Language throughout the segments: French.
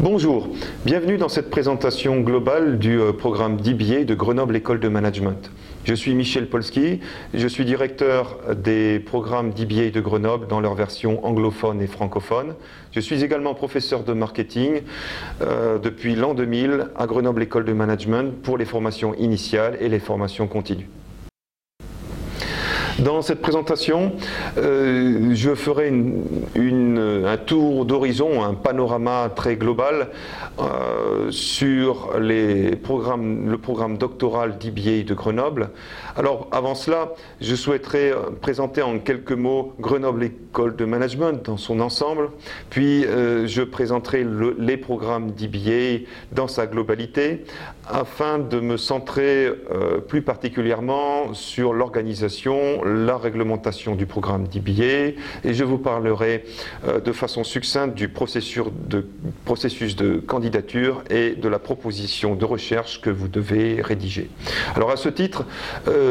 Bonjour, bienvenue dans cette présentation globale du euh, programme DBA de Grenoble École de Management. Je suis Michel Polski, je suis directeur des programmes DBA de Grenoble dans leur version anglophone et francophone. Je suis également professeur de marketing euh, depuis l'an 2000 à Grenoble École de Management pour les formations initiales et les formations continues. Dans cette présentation, euh, je ferai un tour d'horizon, un panorama très global euh, sur le programme doctoral d'IBA de Grenoble. Alors avant cela, je souhaiterais présenter en quelques mots Grenoble École de Management dans son ensemble, puis euh, je présenterai les programmes d'IBA dans sa globalité, afin de me centrer plus particulièrement sur l'organisation, la réglementation du programme d'IBA et je vous parlerai euh, de façon succincte du processus de, candidature et de la proposition de recherche que vous devez rédiger. Alors à ce titre, euh,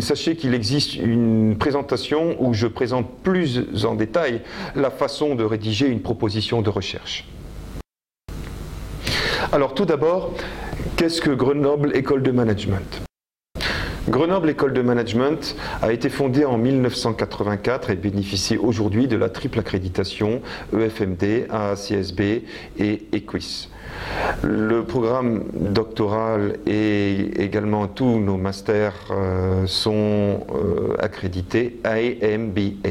sachez qu'il existe une présentation où je présente plus en détail la façon de rédiger une proposition de recherche. Alors tout d'abord, qu'est-ce que Grenoble École de Management? Grenoble École de Management a été fondée en 1984 et bénéficie aujourd'hui de la triple accréditation EFMD, AACSB et EQUIS. Le programme doctoral et également tous nos masters euh, sont euh, accrédités AMBA.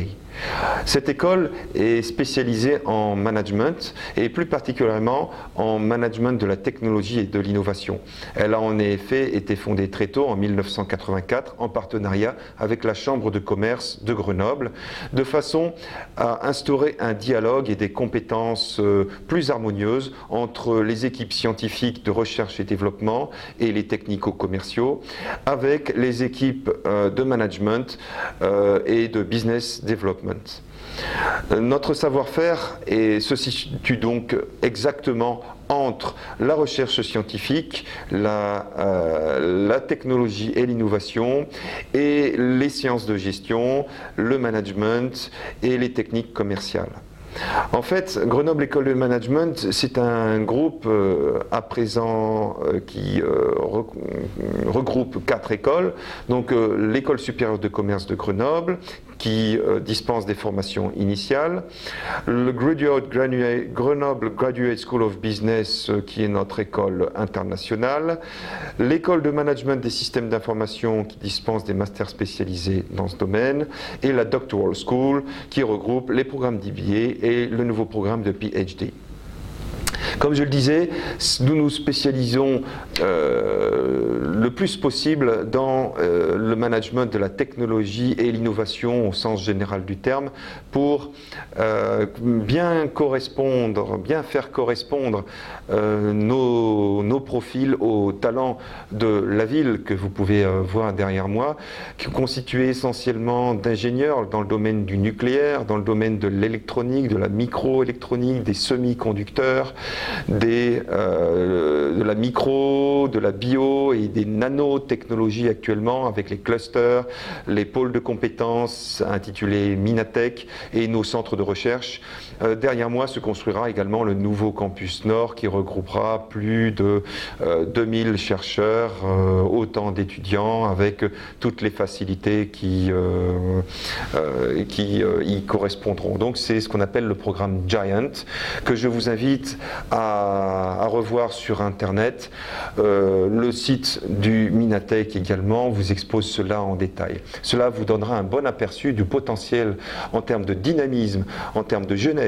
Cette école est spécialisée en management et plus particulièrement en management de la technologie et de l'innovation. Elle a en effet été fondée très tôt, en 1984, en partenariat avec la Chambre de commerce de Grenoble, de façon à instaurer un dialogue et des compétences euh, plus harmonieuses entre les équipes scientifiques de recherche et développement et les technico-commerciaux, avec les équipes euh, de management euh, et de business development. Notre savoir-faire se situe donc exactement entre la recherche scientifique, la, euh, la technologie et l'innovation, et les sciences de gestion, le management et les techniques commerciales. En fait, Grenoble École de Management, c'est un groupe euh, à présent euh, qui regroupe quatre écoles. Donc l'école supérieure de commerce de Grenoble, qui dispense des formations initiales, le Graduate, Grenoble Graduate School of Business, qui est notre école internationale, l'école de management des systèmes d'information, qui dispense des masters spécialisés dans ce domaine, et la Doctoral School, qui regroupe les programmes d'IBA et le nouveau programme de PhD. Comme je le disais, nous nous spécialisons euh, le plus possible dans euh, le management de la technologie et l'innovation au sens général du terme pour euh, bien correspondre, bien faire correspondre nos, nos, profils aux talents de la ville que vous pouvez voir derrière moi, qui est constituée essentiellement d'ingénieurs dans le domaine du nucléaire, dans le domaine de l'électronique, de la microélectronique, des semi-conducteurs, des, euh, de la micro, de la bio et des nanotechnologies actuellement avec les clusters, les pôles de compétences intitulés Minatech et nos centres de recherche. Euh, derrière moi se construira également le nouveau campus Nord qui regroupera plus de 2000 euh, chercheurs, autant d'étudiants avec toutes les facilités qui, y correspondront. Donc c'est ce qu'on appelle le programme Giant que je vous invite à, revoir sur Internet. Euh, le site du Minatech également vous expose cela en détail. Cela vous donnera un bon aperçu du potentiel en termes de dynamisme, en termes de jeunesse,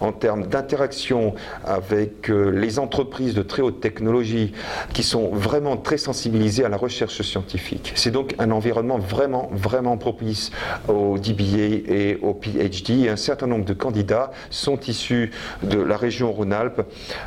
en termes d'interaction avec euh, les entreprises de très haute technologie qui sont vraiment très sensibilisées à la recherche scientifique. C'est donc un environnement vraiment, vraiment propice au DBA et au PhD. Un certain nombre de candidats sont issus de la région Rhône-Alpes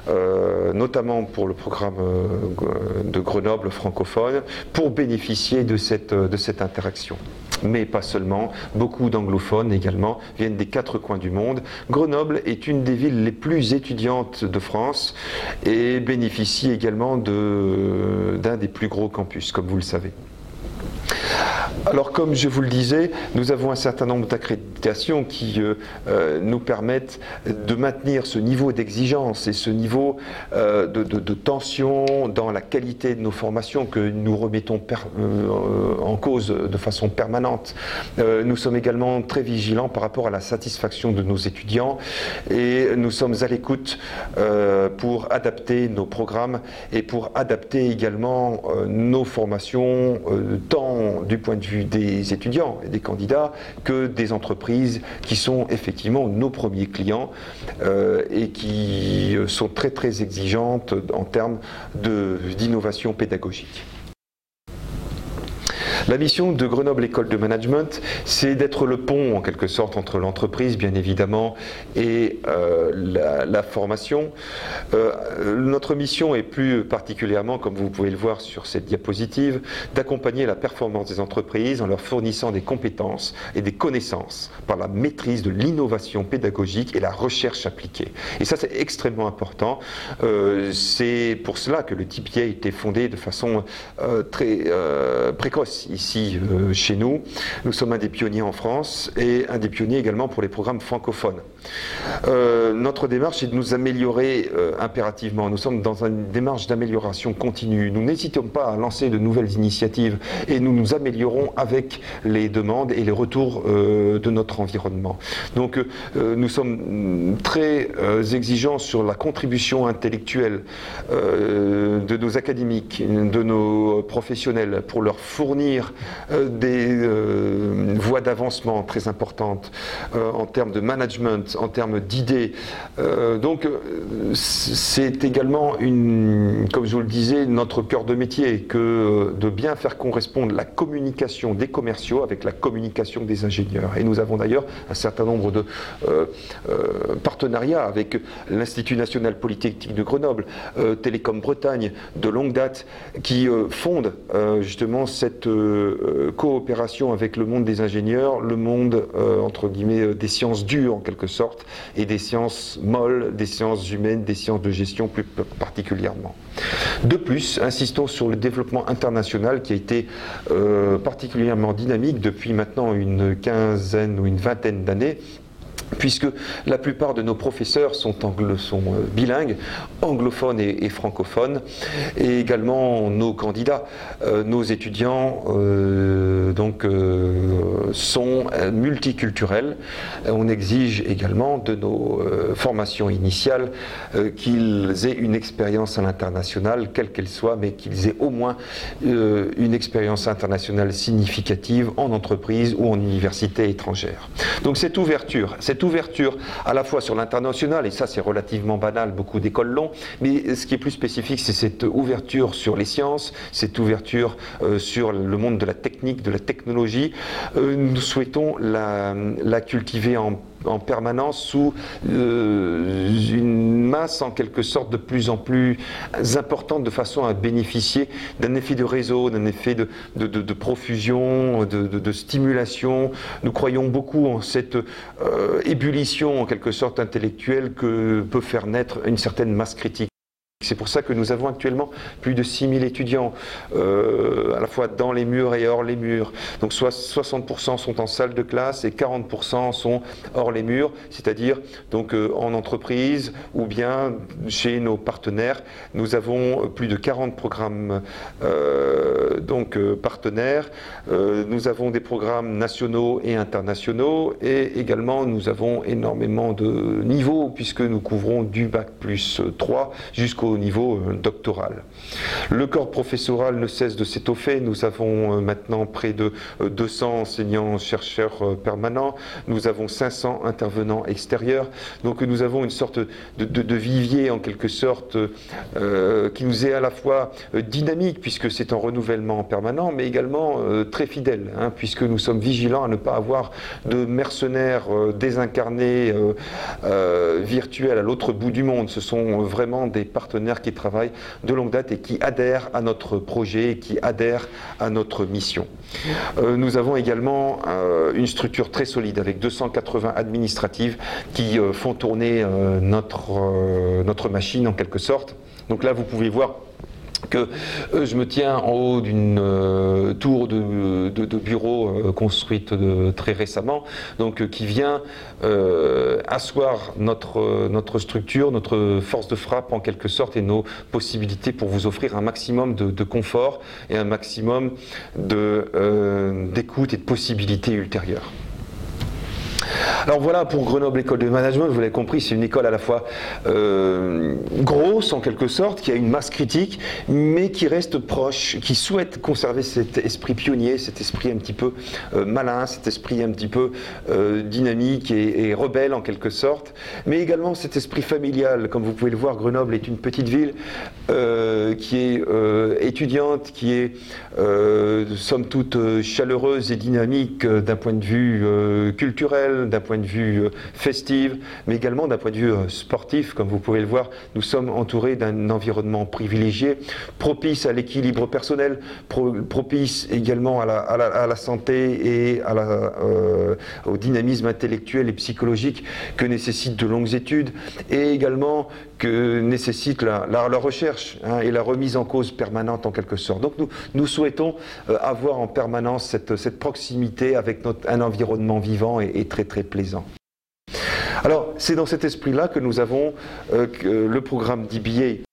euh, notamment pour le programme euh, de Grenoble francophone, pour bénéficier de cette, de cette interaction mais pas seulement. Beaucoup d'anglophones également viennent des quatre coins du monde. Grenoble est une des villes les plus étudiantes de France et bénéficie également d'un des plus gros campus, comme vous le savez. Alors comme je vous le disais, nous avons un certain nombre d'accréditations qui euh, euh, nous permettent de maintenir ce niveau d'exigence et ce niveau euh, de, tension dans la qualité de nos formations que nous remettons en cause de façon permanente. nous sommes également très vigilants par rapport à la satisfaction de nos étudiants et nous sommes à l'écoute pour adapter nos programmes et pour adapter également nos formations tant du point de vue des étudiants et des candidats que des entreprises qui sont effectivement nos premiers clients euh, et qui sont très très exigeantes en termes d'innovation pédagogique. La mission de Grenoble École de Management, c'est d'être le pont en quelque sorte entre l'entreprise, bien évidemment, et euh, la, formation. Euh, notre mission est plus particulièrement, comme vous pouvez le voir sur cette diapositive, d'accompagner la performance des entreprises en leur fournissant des compétences et des connaissances par la maîtrise de l'innovation pédagogique et la recherche appliquée. Et ça, c'est extrêmement important. Euh, c'est pour cela que le TPA a été fondé de façon très précoce ici euh, chez nous. Nous sommes un des pionniers en France et un des pionniers également pour les programmes francophones. Euh, notre démarche est de nous améliorer euh, impérativement. Nous sommes dans une démarche d'amélioration continue. Nous n'hésitons pas à lancer de nouvelles initiatives et nous nous améliorons avec les demandes et les retours de notre environnement. Donc nous sommes très exigeants sur la contribution intellectuelle de nos académiques, de nos professionnels pour leur fournir euh, des euh, voies d'avancement très importantes euh, en termes de management, en termes d'idées. donc c'est également, une, comme je vous le disais, notre cœur de métier que de bien faire correspondre la communication des commerciaux avec la communication des ingénieurs. Et nous avons d'ailleurs un certain nombre de partenariats avec l'Institut national polytechnique de Grenoble, Télécom Bretagne, de longue date, qui fondent justement cette euh, coopération avec le monde des ingénieurs, le monde, euh, entre guillemets, euh, des sciences dures en quelque sorte, et des sciences molles, des sciences humaines, des sciences de gestion plus particulièrement. De plus, insistons sur le développement international qui a été particulièrement dynamique depuis maintenant une quinzaine ou une vingtaine d'années puisque la plupart de nos professeurs sont, euh, bilingues, anglophones et, francophones, et également nos candidats, euh, nos étudiants euh, donc, sont multiculturels. On exige également de nos formations initiales qu'ils aient une expérience à l'international, quelle qu'elle soit, mais qu'ils aient au moins une expérience internationale significative en entreprise ou en université étrangère. Donc cette ouverture, cette cette ouverture à la fois sur l'international, et ça c'est relativement banal, beaucoup d'écoles l'ont, mais ce qui est plus spécifique, c'est cette ouverture sur les sciences, cette ouverture euh, sur le monde de la technique, de la technologie. Euh, nous souhaitons la, la cultiver en en permanence sous euh, une masse en quelque sorte de plus en plus importante de façon à bénéficier d'un effet de réseau, d'un effet de, de, profusion, de, stimulation. Nous croyons beaucoup en cette euh, ébullition en quelque sorte intellectuelle que peut faire naître une certaine masse critique. C'est pour ça que nous avons actuellement plus de 6000 étudiants, euh, à la fois dans les murs et hors les murs. Donc soit 60% sont en salle de classe et 40% sont hors les murs, c'est-à-dire donc euh, en entreprise ou bien chez nos partenaires. Nous avons plus de 40 programmes euh, donc partenaires. nous avons des programmes nationaux et internationaux et également nous avons énormément de niveaux puisque nous couvrons du bac plus 3 jusqu'au au niveau euh, doctoral. Le corps professoral ne cesse de s'étoffer. Nous avons euh, maintenant près de 200 euh, enseignants-chercheurs permanents. Nous avons 500 intervenants extérieurs. Donc nous avons une sorte de, vivier en quelque sorte qui nous est à la fois dynamique puisque c'est en renouvellement permanent, mais également très fidèle, hein, puisque nous sommes vigilants à ne pas avoir de mercenaires désincarnés virtuels à l'autre bout du monde. Ce sont vraiment des partenaires qui travaillent de longue date et qui adhèrent à notre projet, qui adhèrent à notre mission. Euh, nous avons également euh, une structure très solide avec 280 administratives qui euh, font tourner notre, notre machine en quelque sorte. Donc là, vous pouvez voir que euh, je me tiens en haut d'une euh, tour de, bureau euh, construite très récemment, donc qui vient asseoir notre, notre structure, notre force de frappe en quelque sorte et nos possibilités pour vous offrir un maximum de, confort et un maximum d'écoute et de possibilités ultérieures. Alors voilà pour Grenoble École de Management, vous l'avez compris, c'est une école à la fois euh, grosse en quelque sorte, qui a une masse critique, mais qui reste proche, qui souhaite conserver cet esprit pionnier, cet esprit un petit peu euh, malin, cet esprit un petit peu euh, dynamique et, rebelle en quelque sorte, mais également cet esprit familial. Comme vous pouvez le voir, Grenoble est une petite ville qui est étudiante, qui est somme toute chaleureuse et dynamique d'un point de vue culturel, d'un point de vue euh, festif, mais également d'un point de vue euh, sportif. Comme vous pouvez le voir, nous sommes entourés d'un environnement privilégié, propice à l'équilibre personnel, propice également à la, santé et euh, au dynamisme intellectuel et psychologique que nécessitent de longues études, et également que nécessite la, recherche hein, et la remise en cause permanente en quelque sorte. Donc nous, nous souhaitons avoir en permanence cette, cette proximité avec notre, un environnement vivant et, très très plaisant. Alors, c'est dans cet esprit-là que nous avons euh, le programme d'IBA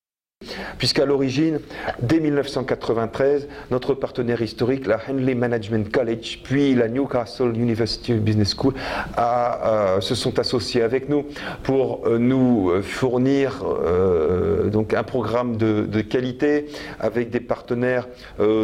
puisqu'à l'origine, dès 1993, notre partenaire historique, la Henley Management College, puis la Newcastle University Business School, euh, se sont associés avec nous pour euh, nous fournir euh, donc un programme de, qualité avec des partenaires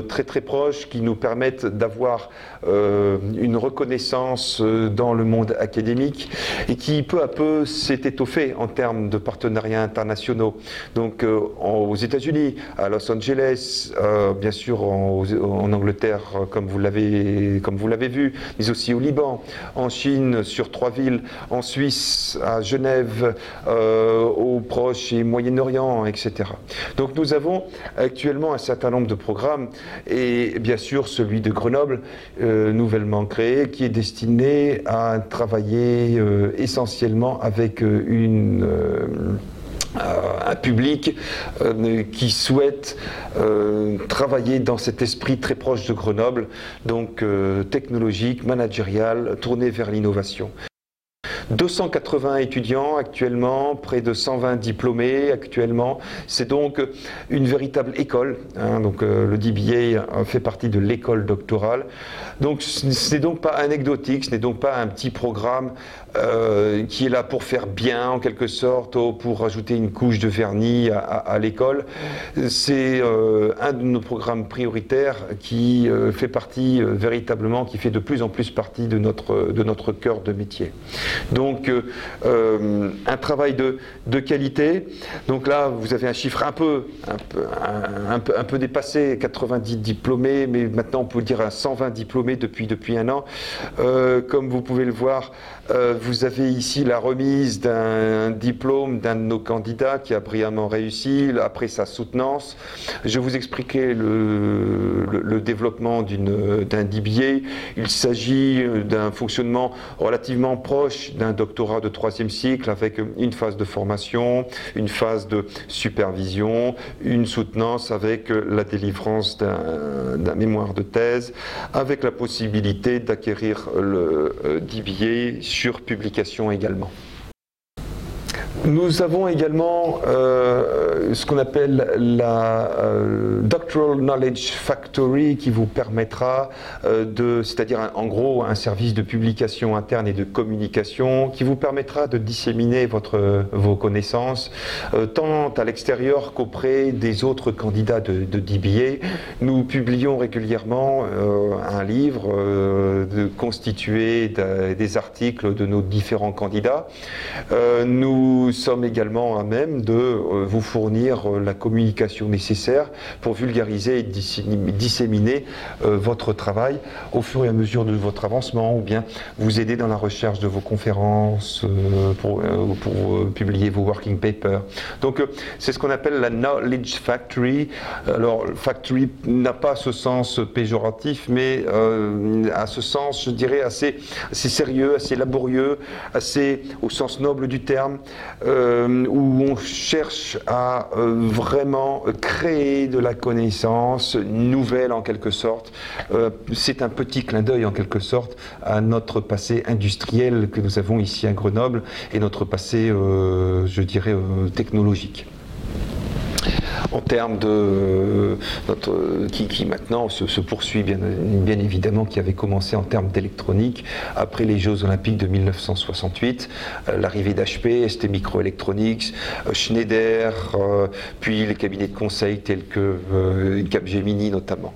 très très proches qui nous permettent d'avoir une reconnaissance dans le monde académique et qui peu à peu s'est étoffé en termes de partenariats internationaux. Donc aux États-Unis, à Los Angeles, euh, bien sûr en, Angleterre, comme vous l'avez comme vous l'avez vu, mais aussi au Liban, en Chine sur trois villes, en Suisse, à Genève, euh, au Proche et Moyen-Orient, etc. Donc nous avons actuellement un certain nombre de programmes et bien sûr celui de Grenoble, euh, nouvellement créé, qui est destiné à travailler essentiellement avec une euh, un public euh, qui souhaite euh, travailler dans cet esprit très proche de Grenoble, donc technologique, managérial, tourné vers l'innovation. 280 étudiants actuellement, près de 120 diplômés actuellement. C'est donc une véritable école. Hein. donc le DBA fait partie de l'école doctorale. Donc ce n'est donc pas anecdotique, ce n'est donc pas un petit programme euh, qui est là pour faire bien en quelque sorte, ou pour rajouter une couche de vernis à, l'école. C'est euh, un de nos programmes prioritaires qui euh, fait partie véritablement, qui fait de plus en plus partie de notre, de notre cœur de métier. Un travail de, de, qualité. Donc là, vous avez un chiffre un peu, un peu, un, peu, dépassé, 90 diplômés, mais maintenant on peut dire à 120 diplômés depuis, depuis un an. comme vous pouvez le voir, euh, vous avez ici la remise d'un diplôme d'un de nos candidats qui a brillamment réussi après sa soutenance. Je vous expliquer le, le, développement d'un DBA. Il s'agit d'un fonctionnement relativement proche d'un doctorat de troisième cycle avec une phase de formation, une phase de supervision, une soutenance avec la délivrance d'un mémoire de thèse, avec la possibilité d'acquérir le euh, DBA sur publication également. Nous avons également euh, ce qu'on appelle la euh, Doctoral Knowledge Factory qui vous permettra euh, de, c'est-à-dire en gros un service de publication interne et de communication qui vous permettra de disséminer votre, vos connaissances tant à l'extérieur qu'auprès des autres candidats de, DBA. Nous publions régulièrement un livre constitué des articles de nos différents candidats. nous nous sommes également à même de euh, vous fournir euh, la communication nécessaire pour vulgariser et disséminer euh, votre travail au fur et à mesure de votre avancement ou bien vous aider dans la recherche de vos conférences pour, pour publier vos working papers. Donc c'est ce qu'on appelle la Knowledge Factory. Alors Factory n'a pas ce sens péjoratif mais à ce sens je dirais assez sérieux, assez laborieux, assez au sens noble du terme. Où on cherche à vraiment créer de la connaissance nouvelle en quelque sorte. C'est un petit clin d'œil en quelque sorte à notre passé industriel que nous avons ici à Grenoble et notre passé, je dirais, technologique en termes de qui, maintenant se, poursuit bien, bien, évidemment, qui avait commencé en termes d'électronique après les Jeux Olympiques de 1968, euh, l'arrivée d'HP, ST Microelectronics, euh, Schneider, euh, puis les cabinets de conseil tels que Capgemini notamment.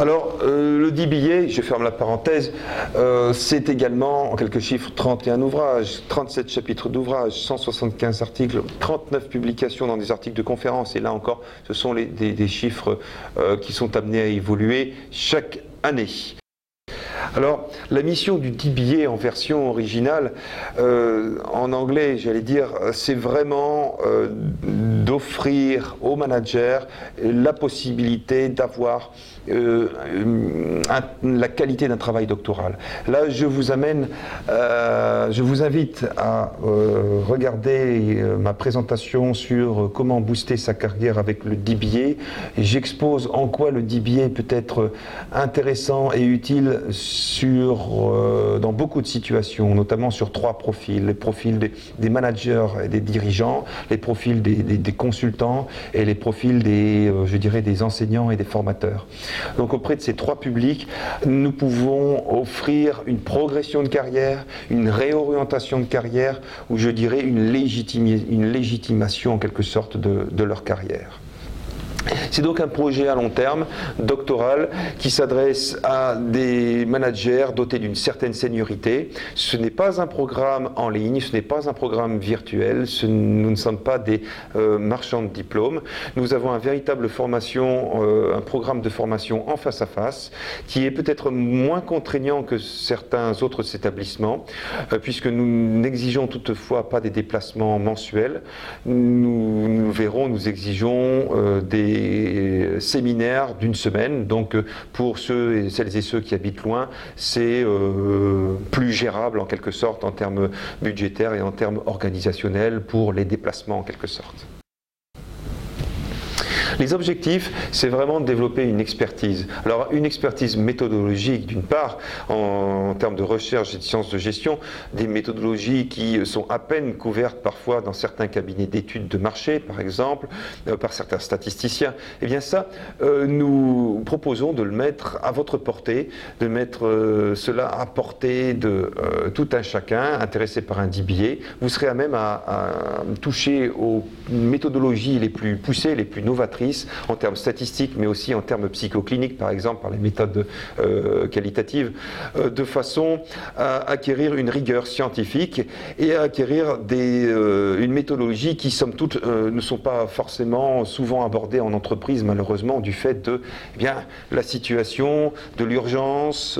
Alors, euh, le DBA, je ferme la parenthèse, euh, c'est également, en quelques chiffres, 31 ouvrages, 37 chapitres d'ouvrages, 175 articles, 39 publications dans des articles de conférences. Et là encore, ce sont des, chiffres euh, qui sont amenés à évoluer chaque année. Alors, la mission du DBA en version originale, en anglais, j'allais dire, c'est vraiment d'offrir aux managers la possibilité d'avoir euh, la qualité d'un travail doctoral. Là, je vous amène, euh, je vous invite à euh, regarder ma présentation sur comment booster sa carrière avec le DBA. J'expose en quoi le DBA peut être intéressant et utile dans beaucoup de situations, notamment sur trois profils les profils des, managers et des dirigeants, les profils des, des consultants et les profils des, je dirais, des enseignants et des formateurs. Donc auprès de ces trois publics, nous pouvons offrir une progression de carrière, une réorientation de carrière, ou je dirais une, légitimation en quelque sorte de leur carrière. C'est donc un projet à long terme, doctoral, qui s'adresse à des managers dotés d'une certaine seniorité. Ce n'est pas un programme en ligne, ce n'est pas un programme virtuel, nous ne sommes pas des euh, marchands de diplômes. Nous avons un véritable formation, euh, un programme de formation en face à face, qui est peut-être moins contraignant que certains autres établissements, euh, puisque nous n'exigeons toutefois pas des déplacements mensuels. Nous, nous verrons, nous exigeons des séminaires d'une semaine. Donc euh, pour ceux et celles et ceux qui habitent loin, c'est euh, plus gérable en quelque sorte en termes budgétaires et en termes organisationnels pour les déplacements en quelque sorte. Les objectifs, c'est vraiment de développer une expertise. Alors une expertise méthodologique d'une part, en, termes de recherche et de sciences de gestion, des méthodologies qui sont à peine couvertes parfois dans certains cabinets d'études de marché, par exemple, euh, par certains statisticiens. Eh bien ça, euh, nous proposons de le mettre à votre portée, de mettre euh, cela à portée de tout un chacun intéressé par un DBA. Vous serez à même à toucher aux méthodologies les plus poussées, les plus novatrices en termes statistiques, mais aussi en termes psychocliniques, par exemple, par les méthodes euh, qualitatives, euh, de façon à acquérir une rigueur scientifique et à acquérir des, euh, une méthodologie qui, somme toute, ne sont pas forcément souvent abordées en entreprise, malheureusement, du fait de eh bien, la situation, de l'urgence,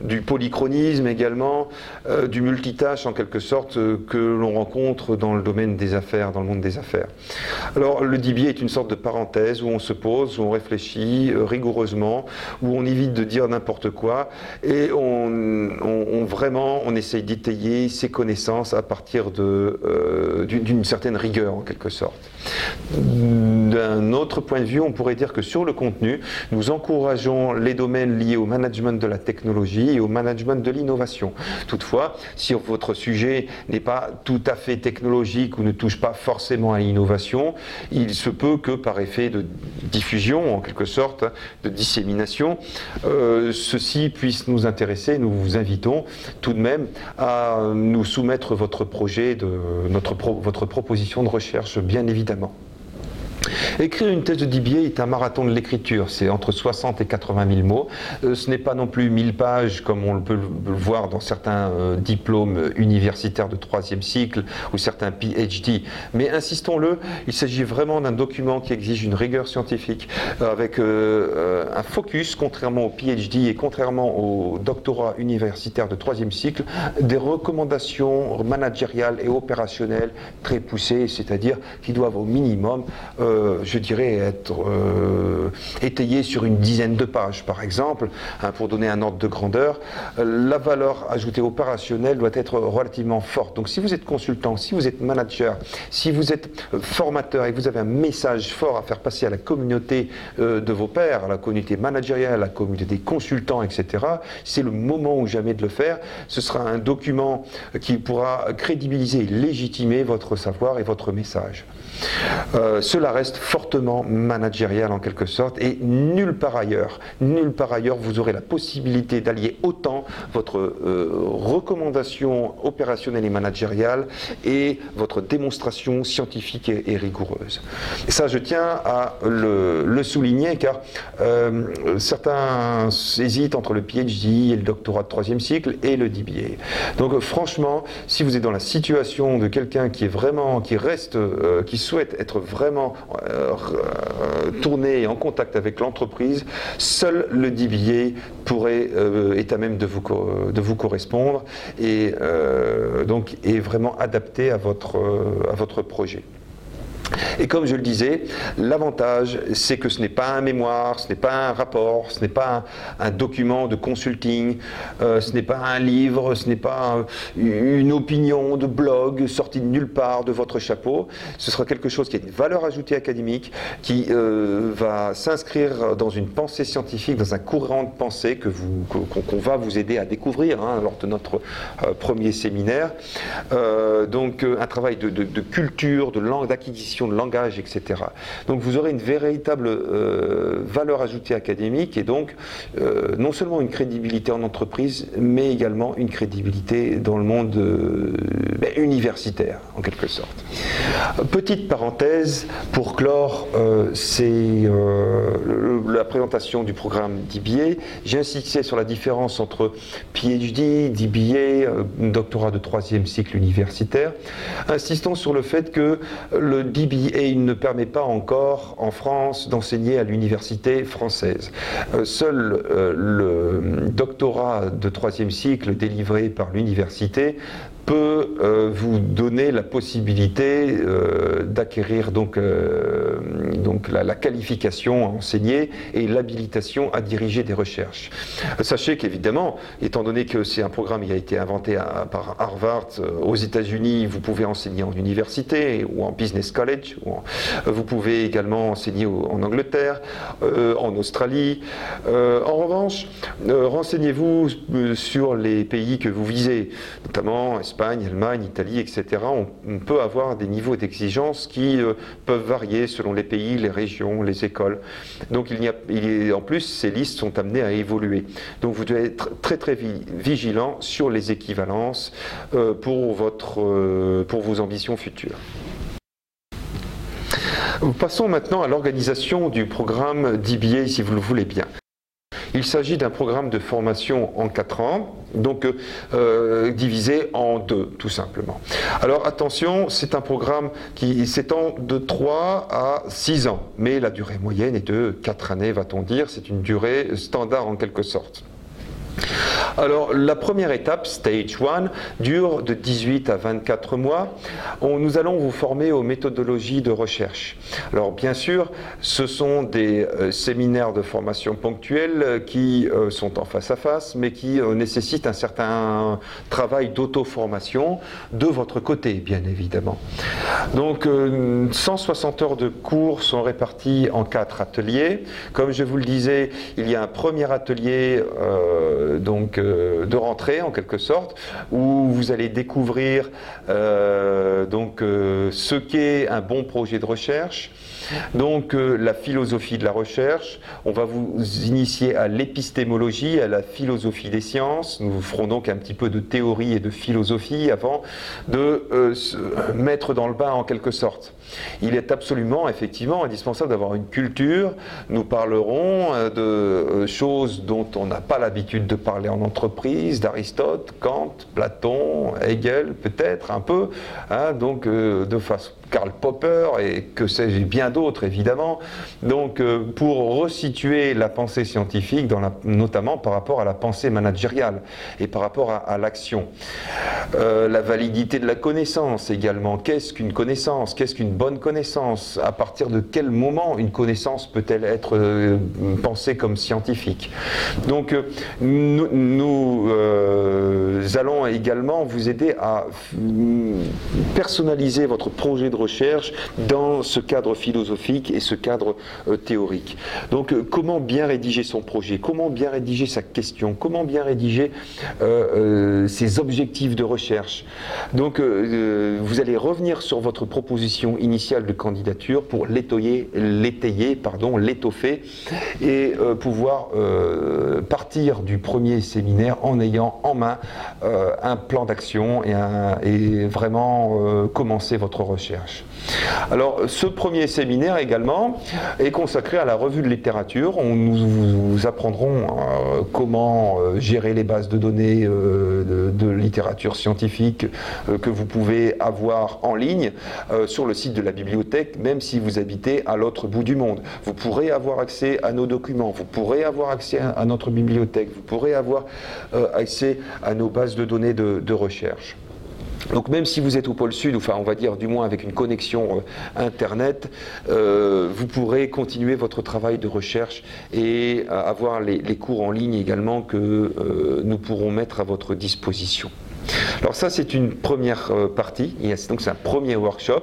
du polychronisme également, du multitâche en quelque sorte que l'on rencontre dans le domaine des affaires, dans le monde des affaires. Alors le DBA est une sorte de parenthèse où on se pose, où on réfléchit euh, rigoureusement, où on évite de dire n'importe quoi et on, vraiment on essaye d'étayer ses connaissances à partir euh, d'une certaine rigueur en quelque sorte. D'un autre point de vue, on pourrait dire que sur le contenu, nous encourageons les domaines liés au management de la technologie et au management de l'innovation. Toutefois, si votre sujet n'est pas tout à fait technologique ou ne touche pas forcément à l'innovation, il se peut que par effet de diffusion, en quelque sorte, de dissémination, euh, ceci puisse nous intéresser. Nous vous invitons tout de même à nous soumettre votre projet, de, notre votre proposition de recherche, bien évidemment. Écrire une thèse de DBA est un marathon de l'écriture, c'est entre 60 et 80 000 mots. Euh, ce n'est pas non plus 1000 pages comme on peut le voir dans certains euh, diplômes universitaires de troisième cycle ou certains PhD, mais insistons-le, il s'agit vraiment d'un document qui exige une rigueur scientifique euh, avec un focus, contrairement au PhD et contrairement au doctorat universitaire de troisième cycle, des recommandations managériales et opérationnelles très poussées, c'est-à-dire qui doivent au minimum je dirais, être étayé sur une dizaine de pages, par exemple, hein, pour donner un ordre de grandeur. la valeur ajoutée opérationnelle doit être relativement forte. Donc si vous êtes consultant, si vous êtes manager, si vous êtes formateur et que vous avez un message fort à faire passer à la communauté de vos pairs, à la communauté managériale, à la communauté des consultants, etc., c'est le moment ou jamais de le faire. Ce sera un document qui pourra crédibiliser et légitimer votre savoir et votre message. Euh, cela reste fortement managérial en quelque sorte et nulle part ailleurs, nulle part ailleurs vous aurez la possibilité d'allier autant votre euh, recommandation opérationnelle et managériale et votre démonstration scientifique et, rigoureuse. Et ça, je tiens à le, souligner car euh, certains hésitent entre le PhD et le doctorat de troisième cycle et le DBA. Donc franchement, si vous êtes dans la situation de quelqu'un qui est vraiment, qui reste, qui souhaite être vraiment euh, euh, tourné et en contact avec l'entreprise, seul le DBA pourrait, euh, est à même de vous, de vous correspondre et donc est vraiment adapté à votre, à votre projet. Et comme je le disais, l'avantage, c'est que ce n'est pas un mémoire, ce n'est pas un rapport, ce n'est pas un, document de consulting, euh, ce n'est pas un livre, ce n'est pas une opinion de blog sortie de nulle part de votre chapeau. Ce sera quelque chose qui a une valeur ajoutée académique, qui euh, va s'inscrire dans une pensée scientifique, dans un courant de pensée que qu'on, va vous aider à découvrir hein, lors de notre euh, premier séminaire. donc un travail de, de culture, de langue, d'acquisition de langage, etc. Donc vous aurez une véritable euh, valeur ajoutée académique et donc euh, non seulement une crédibilité en entreprise, mais également une crédibilité dans le monde euh, ben, universitaire, en quelque sorte. Petite parenthèse pour clore c'est la présentation du programme DBA. J'ai insisté sur la différence entre PhD, DBA, doctorat de troisième cycle universitaire, insistant sur le fait que le DBA et il ne permet pas encore en France d'enseigner à l'université française. Euh, seul euh, le doctorat de troisième cycle délivré par l'université peut euh, vous donner la possibilité euh, d'acquérir donc, euh, donc la, qualification à enseigner et l'habilitation à diriger des recherches. Sachez qu'évidemment, étant donné que c'est un programme qui a été inventé par Harvard aux États-Unis, vous pouvez enseigner en université ou en business college, ou vous pouvez également enseigner en Angleterre, en Australie. en revanche, renseignez-vous sur les pays que vous visez, notamment Espagne, Allemagne, Italie, etc., on, peut avoir des niveaux d'exigence qui euh, peuvent varier selon les pays, les régions, les écoles. Donc il y a, en plus, ces listes sont amenées à évoluer. Donc vous devez être très très vigilant sur les équivalences euh, pour, euh, pour vos ambitions futures. Passons maintenant à l'organisation du programme DBA, si vous le voulez bien. Il s'agit d'un programme de formation en 4 ans, donc euh, divisé en deux, tout simplement. Alors attention, c'est un programme qui s'étend de 3 à 6 ans, mais la durée moyenne est de 4 années, va-t-on dire. C'est une durée standard en quelque sorte. Alors la première étape, Stage 1, dure de 18 à 24 mois. nous allons vous former aux méthodologies de recherche. Alors bien sûr, ce sont des euh, séminaires de formation ponctuels euh, qui euh, sont en face à face, mais qui nécessitent un certain travail d'auto-formation de votre côté, bien évidemment. Donc 160 heures de cours sont répartis en quatre ateliers. Comme je vous le disais, il y a un premier atelier donc euh, de rentrée en quelque sorte, où vous allez découvrir euh, donc euh, ce qu'est un bon projet de recherche, donc la philosophie de la recherche. On va vous initier à l'épistémologie, à la philosophie des sciences. Nous vous ferons donc un petit peu de théorie et de philosophie avant de se mettre dans le bain en quelque sorte. Il est absolument, effectivement, indispensable d'avoir une culture. Nous parlerons de choses dont on n'a pas l'habitude de parler en entreprise, d'Aristote, Kant, Platon, Hegel, peut-être un peu, hein, donc euh, de façon Karl Popper et que sais-je, bien d'autres évidemment. Donc euh, pour resituer la pensée scientifique, notamment par rapport à la pensée managériale et par rapport à, l'action. Euh, la validité de la connaissance également. Qu'est-ce qu'une connaissance? Qu'est-ce qu'une bonne connaissance À partir de quel moment une connaissance peut-elle être euh, pensée comme scientifique? Donc nous, nous allons également vous aider à personnaliser votre projet de recherche dans ce cadre philosophique et ce cadre euh, théorique. Donc euh, comment bien rédiger son projet, comment bien rédiger sa question, comment bien rédiger euh, ses objectifs de recherche? Donc vous allez revenir sur votre proposition de candidature pour l'étayer, l'étayer, pardon, l'étoffer et pouvoir partir du premier séminaire en ayant en main un plan d'action et, et, vraiment commencer votre recherche. Alors, ce premier séminaire également est consacré à la revue de littérature. On nous, vous apprendrons euh, comment euh, gérer les bases de données euh, de, littérature scientifique que vous pouvez avoir en ligne sur le site de la bibliothèque, même si vous habitez à l'autre bout du monde. Vous pourrez avoir accès à nos documents, vous pourrez avoir accès à, notre bibliothèque, vous pourrez avoir accès à nos bases de données de recherche. Donc même si vous êtes au pôle sud, enfin on va dire du moins avec une connexion euh, Internet, euh, vous pourrez continuer votre travail de recherche et euh, avoir les, cours en ligne également que nous pourrons mettre à votre disposition. Alors ça c'est une première partie, donc c'est un premier workshop.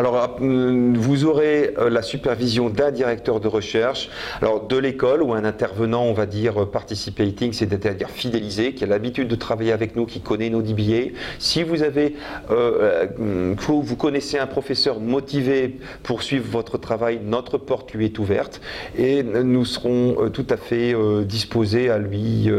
Alors, euh, vous aurez euh, la supervision d'un directeur de recherche, alors de l'école ou un intervenant, on va dire participating, c'est-à-dire fidélisé, qui a l'habitude de travailler avec nous, qui connaît nos DBA. Si vous avez, euh, vous connaissez un professeur motivé pour suivre votre travail, notre porte lui est ouverte et nous serons tout à fait disposés à lui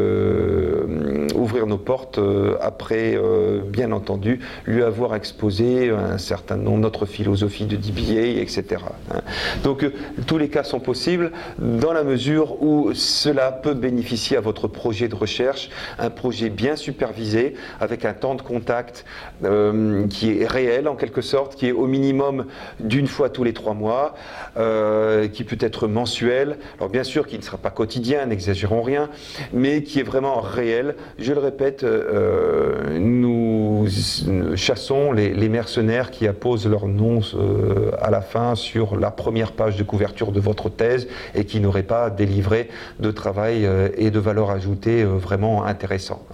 ouvrir nos portes après, bien entendu, lui avoir exposé un certain nombre notre philosophie de DBA, etc. Hein. Donc euh, tous les cas sont possibles dans la mesure où cela peut bénéficier à votre projet de recherche, un projet bien supervisé, avec un temps de contact euh, qui est réel en quelque sorte, qui est au minimum d'une fois tous les trois mois, euh, qui peut être mensuel. Alors bien sûr qui ne sera pas quotidien, n'exagérons rien, mais qui est vraiment réel. Je le répète, nous chassons les mercenaires qui apposent leur nom euh, à la fin sur la première page de couverture de votre thèse et qui n'aurait pas délivré de travail euh, et de valeur ajoutée euh, vraiment intéressant.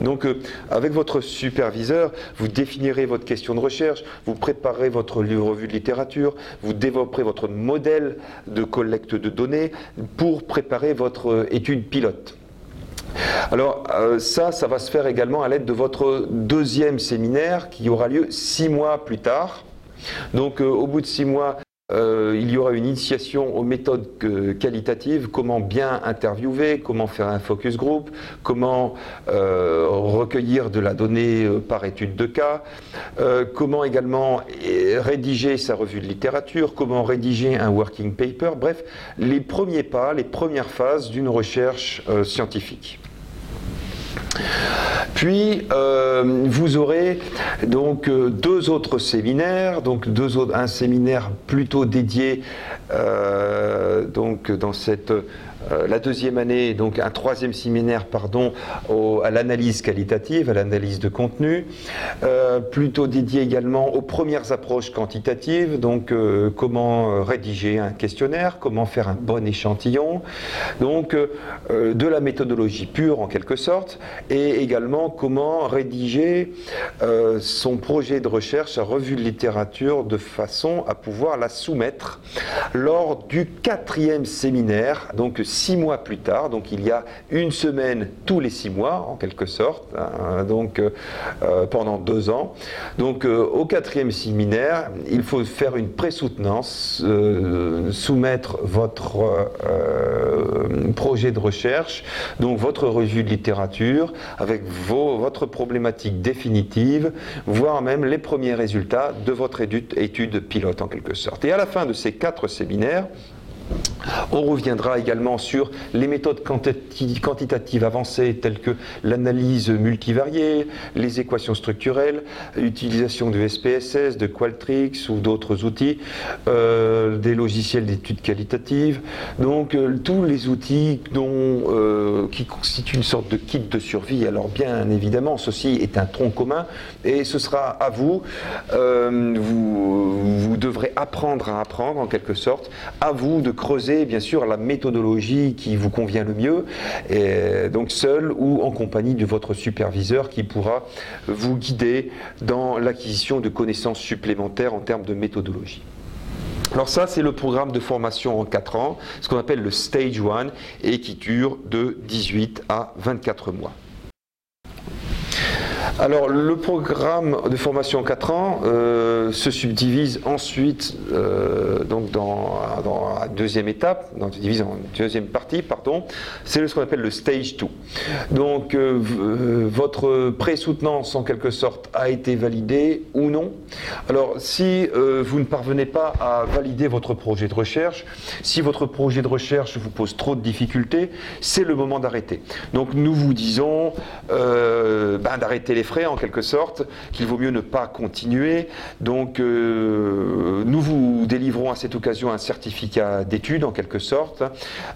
Donc avec votre superviseur, vous définirez votre question de recherche, vous préparez votre revue de littérature, vous développerez votre modèle de collecte de données pour préparer votre étude pilote. Alors ça, ça va se faire également à l'aide de votre deuxième séminaire qui aura lieu six mois plus tard. Donc euh, au bout de six mois, euh, il y aura une initiation aux méthodes qualitatives, comment bien interviewer, comment faire un focus group, comment euh, recueillir de la donnée par étude de cas, comment également rédiger sa revue de littérature, comment rédiger un working paper, bref, les premiers pas, les premières phases d'une recherche scientifique. Puis euh, vous aurez donc euh, deux autres séminaires, donc deux autres, un séminaire plutôt dédié euh, donc dans cette euh, la deuxième année, donc un troisième séminaire, pardon, à l'analyse qualitative, à l'analyse de contenu, euh, plutôt dédié également aux premières approches quantitatives, donc euh, comment rédiger un questionnaire, comment faire un bon échantillon, donc de la méthodologie pure en quelque sorte, et également comment rédiger son projet de recherche, sa revue de littérature, de façon à pouvoir la soumettre lors du quatrième séminaire, six mois plus tard, donc il y a une semaine tous les six mois en quelque sorte, hein, donc euh, euh, pendant deux ans. Donc euh, au quatrième séminaire, il faut faire une pré-soutenance, soumettre votre projet de recherche, donc votre revue de littérature avec votre problématique définitive, voire même les premiers résultats de votre étude pilote en quelque sorte. Et à la fin de ces quatre séminaires, On reviendra également sur les méthodes quantitatives avancées telles que l'analyse multivariée, les équations structurelles, l'utilisation de SPSS, de Qualtrics ou d'autres outils, euh, des logiciels d'études qualitatives. Donc euh, tous les outils euh, qui constituent une sorte de kit de survie. Alors bien évidemment, ceci est un tronc commun et ce sera à vous. vous, vous devrez apprendre à apprendre en quelque sorte, à vous de creuser bien sûr la méthodologie qui vous convient le mieux, donc seul ou en compagnie de votre superviseur qui pourra vous guider dans l'acquisition de connaissances supplémentaires en termes de méthodologie. Alors ça, c'est le programme de formation en 4 ans, ce qu'on appelle le Stage 1, et qui dure de 18 à 24 mois. Alors, le programme de formation en 4 ans euh, se subdivise ensuite euh, donc dans, la deuxième étape, dans, divise en deuxième partie, pardon, c'est ce qu'on appelle le Stage 2. Donc, euh, votre pré-soutenance en quelque sorte a été validée ou non? Alors, si vous ne parvenez pas à valider votre projet de recherche, si votre projet de recherche vous pose trop de difficultés, c'est le moment d'arrêter. Donc, nous vous disons ben, d'arrêter les frais en quelque sorte, qu'il vaut mieux ne pas continuer. Donc euh, nous vous délivrons à cette occasion un certificat d'études en quelque sorte,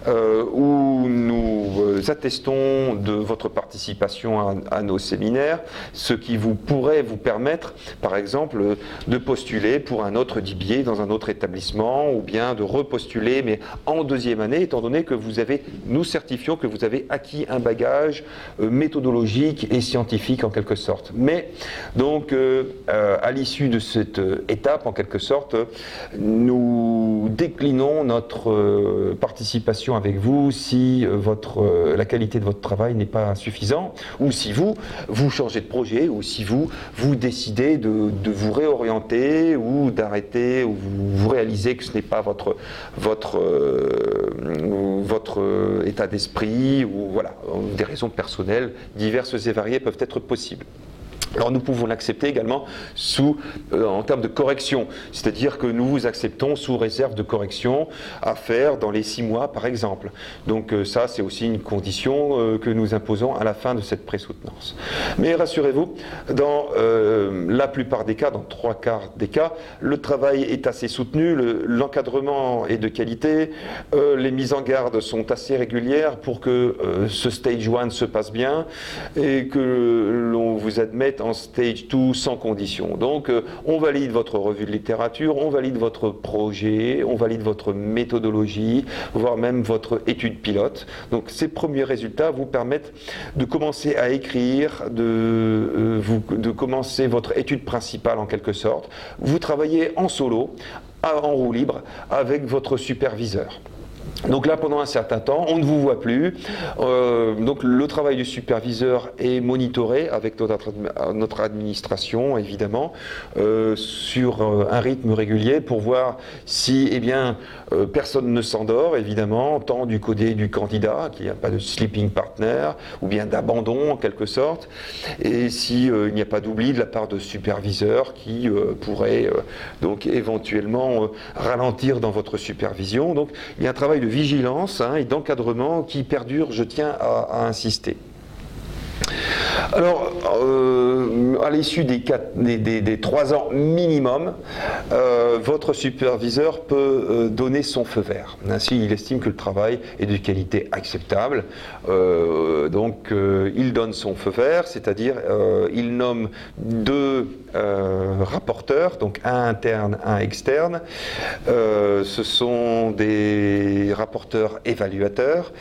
euh, où nous euh, attestons de votre participation à, nos séminaires, ce qui vous pourrait vous permettre, par exemple, de postuler pour un autre DBA dans un autre établissement, ou bien de repostuler, mais en deuxième année, étant donné que vous avez, nous certifions que vous avez acquis un bagage méthodologique et scientifique en quelque sorte. Mais donc, euh, euh, à l'issue de cette euh, étape, en quelque sorte, nous déclinons notre participation avec vous si votre, la qualité de votre travail n'est pas suffisante, ou si vous, vous changez de projet, ou si vous, vous décidez de, vous réorienter, ou d'arrêter, ou vous, réalisez que ce n'est pas votre, votre, votre état d'esprit, ou voilà, des raisons personnelles diverses et variées peuvent être possibles. Alors nous pouvons l'accepter également sous, euh, en termes de correction, c'est-à-dire que nous vous acceptons sous réserve de correction à faire dans les six mois par exemple. Donc euh, ça c'est aussi une condition euh, que nous imposons à la fin de cette présoutenance. Mais rassurez-vous, dans la plupart des cas, dans trois quarts des cas, le travail est assez soutenu, l'encadrement est de qualité, les mises en garde sont assez régulières pour que ce stage 1 se passe bien et que l'on vous admette en stage 2 sans condition. Donc euh, on valide votre revue de littérature, on valide votre projet, on valide votre méthodologie, voire même votre étude pilote. Donc ces premiers résultats vous permettent de commencer à écrire, de, euh, vous, de commencer votre étude principale en quelque sorte. Vous travaillez en solo, en roue libre, avec votre superviseur. Donc là, pendant un certain temps, on ne vous voit plus. Euh, donc le travail du superviseur est monitoré avec notre, administration, évidemment, euh, sur euh, un rythme régulier pour voir si, eh bien, personne ne s'endort, évidemment, tant du côté du candidat, qu'il n'y a pas de sleeping partner, ou bien d'abandon en quelque sorte, et s'il il n'y a pas d'oubli de la part de superviseurs qui pourraient donc éventuellement ralentir dans votre supervision. Donc il y a un travail de vigilance hein, et d'encadrement qui perdure, je tiens à insister. Alors, euh, à l'issue des, trois ans minimum, euh, votre superviseur peut euh, donner son feu vert. Ainsi, il estime que le travail est de qualité acceptable. donc, il donne son feu vert, c'est-à-dire il nomme deux rapporteurs, donc un interne, un externe. ce sont des rapporteurs évaluateurs.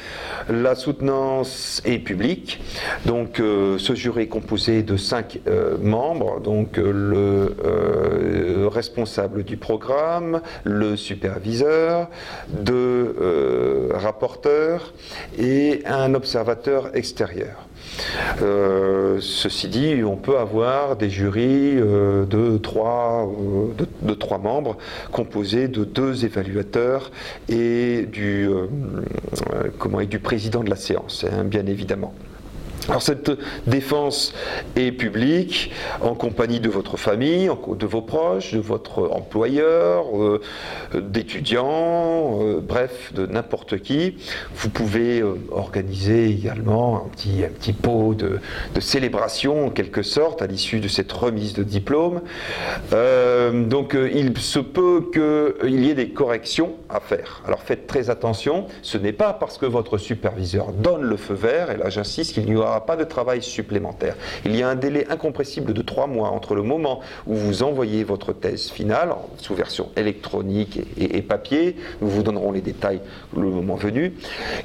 La soutenance est publique. Donc, ce jury est composé de cinq euh, membres, donc euh, le euh, responsable du programme, le superviseur, deux rapporteurs et un observateur extérieur. ceci dit, on peut avoir des jurys de, trois, de, trois, membres composés de deux évaluateurs et du, comment, et du président de la séance, hein, bien évidemment. Alors cette défense est publique, en compagnie de votre famille, de vos proches, de votre employeur, euh, d'étudiants, euh, bref, de n'importe qui. Vous pouvez euh, organiser également un petit, pot de, célébration, en quelque sorte, à l'issue de cette remise de diplôme. donc il se peut qu'il y ait des corrections à faire. Alors faites très attention, ce n'est pas parce que votre superviseur donne le feu vert, et là j'insiste qu'il n'y aura pas de travail supplémentaire. Il y a un délai incompressible de trois mois entre le moment où vous envoyez votre thèse finale, sous version électronique et, papier, nous vous donnerons les détails le moment venu,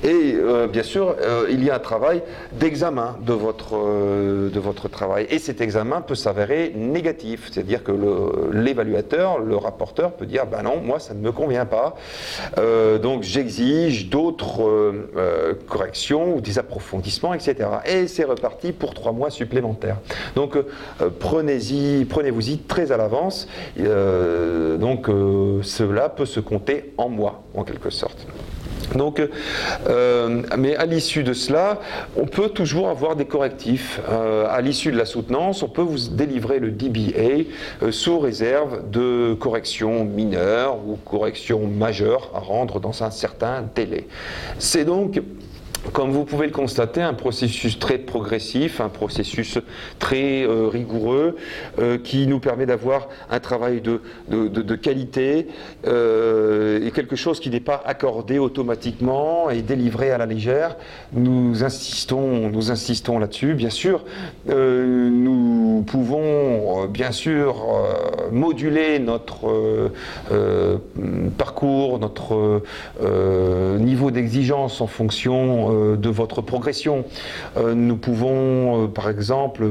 et euh, bien sûr, euh, il y a un travail d'examen de, votre euh, de votre travail. Et cet examen peut s'avérer négatif, c'est-à-dire que l'évaluateur, le, rapporteur peut dire, ben non, moi ça ne me convient pas, donc j'exige d'autres corrections ou des approfondissements, etc. Et c'est reparti pour trois mois supplémentaires. Donc euh, prenez-y, prenez-vous-y très à l'avance. Euh, donc euh, cela peut se compter en mois, en quelque sorte. Donc, mais à l'issue de cela, on peut toujours avoir des correctifs. à l'issue de la soutenance, on peut vous délivrer le DBA sous réserve de corrections mineures ou corrections majeures à rendre dans un certain délai. C'est donc comme vous pouvez le constater, un processus très progressif, un processus très euh, rigoureux, euh, qui nous permet d'avoir un travail de, qualité euh, et quelque chose qui n'est pas accordé automatiquement et délivré à la légère. Nous insistons, nous insistons là-dessus. Bien sûr, pouvons bien sûr moduler notre parcours, notre niveau d'exigence en fonction euh, de votre progression. Euh, nous pouvons, euh, par exemple,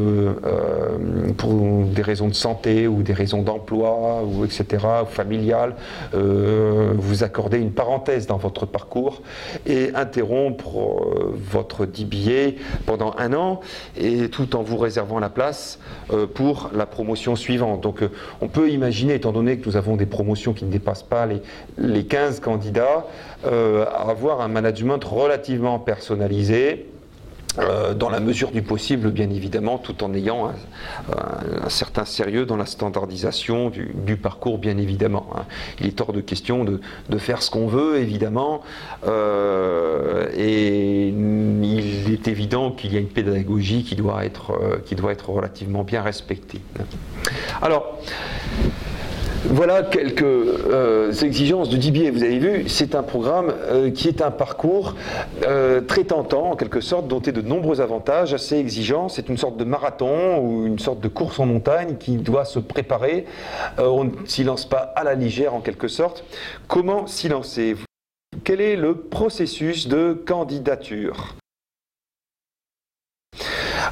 pour des raisons de santé ou des raisons d'emploi, ou etc., familiales, vous accorder une parenthèse dans votre parcours et interrompre votre DBA pendant un an, et tout en vous réservant la place pour la promotion suivante. Donc on peut imaginer, étant donné que nous avons des promotions qui ne dépassent pas les, les 15 candidats, avoir un management relativement personnalisé, euh, dans la mesure du possible, bien évidemment, tout en ayant un, certain sérieux dans la standardisation du, parcours, bien évidemment. Hein. Il est hors de question de, faire ce qu'on veut, évidemment, euh, et il est évident qu'il y a une pédagogie qui doit être, euh, qui doit être relativement bien respectée. Alors, voilà quelques euh, exigences de DBA. Vous avez vu, c'est un programme euh, qui est un parcours euh, très tentant, en quelque sorte, doté de nombreux avantages, assez exigeant. C'est une sorte de marathon ou une sorte de course en montagne qui doit se préparer. on ne s'y lance pas à la légère, en quelque sorte. Comment s'y lancer? Quel est le processus de candidature?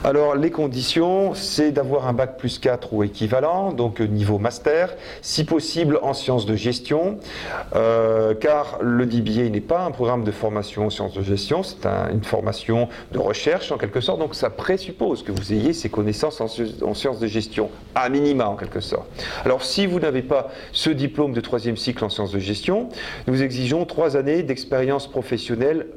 Alors les conditions, c'est d'avoir un bac plus 4 ou équivalent, donc niveau master, si possible en sciences de gestion, euh, car le DBA n'est pas un programme de formation en sciences de gestion, c'est une formation de recherche en quelque sorte, donc ça présuppose que vous ayez ces connaissances en, en, sciences de gestion, à minima en quelque sorte. Alors si vous n'avez pas ce diplôme de troisième cycle en sciences de gestion, nous exigeons trois années d'expérience professionnelle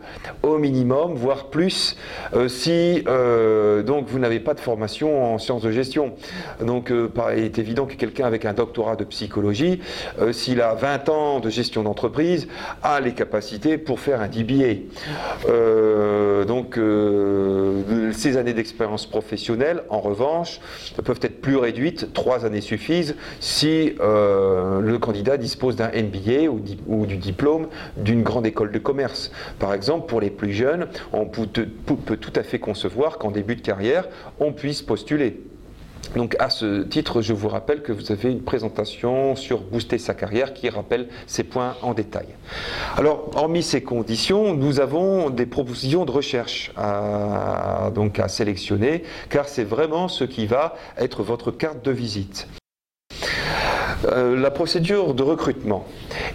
au minimum, voire plus, euh, si euh, donc vous n'avez pas de formation en sciences de gestion. Donc euh, il est évident que quelqu'un avec un doctorat de psychologie, euh, s'il a 20 ans de gestion d'entreprise, a les capacités pour faire un DBA. Euh, donc ces années d'expérience professionnelle, en revanche, peuvent être plus réduites, trois années suffisent, si le candidat dispose d'un MBA ou, du diplôme d'une grande école de commerce. Par exemple, pour les plus jeunes, on peut tout à fait concevoir qu'en début de carrière, on puisse postuler. Donc à ce titre, je vous rappelle que vous avez une présentation sur Booster sa carrière qui rappelle ces points en détail. Alors, hormis ces conditions, nous avons des propositions de recherche à, donc à sélectionner, car c'est vraiment ce qui va être votre carte de visite. Euh, la procédure de recrutement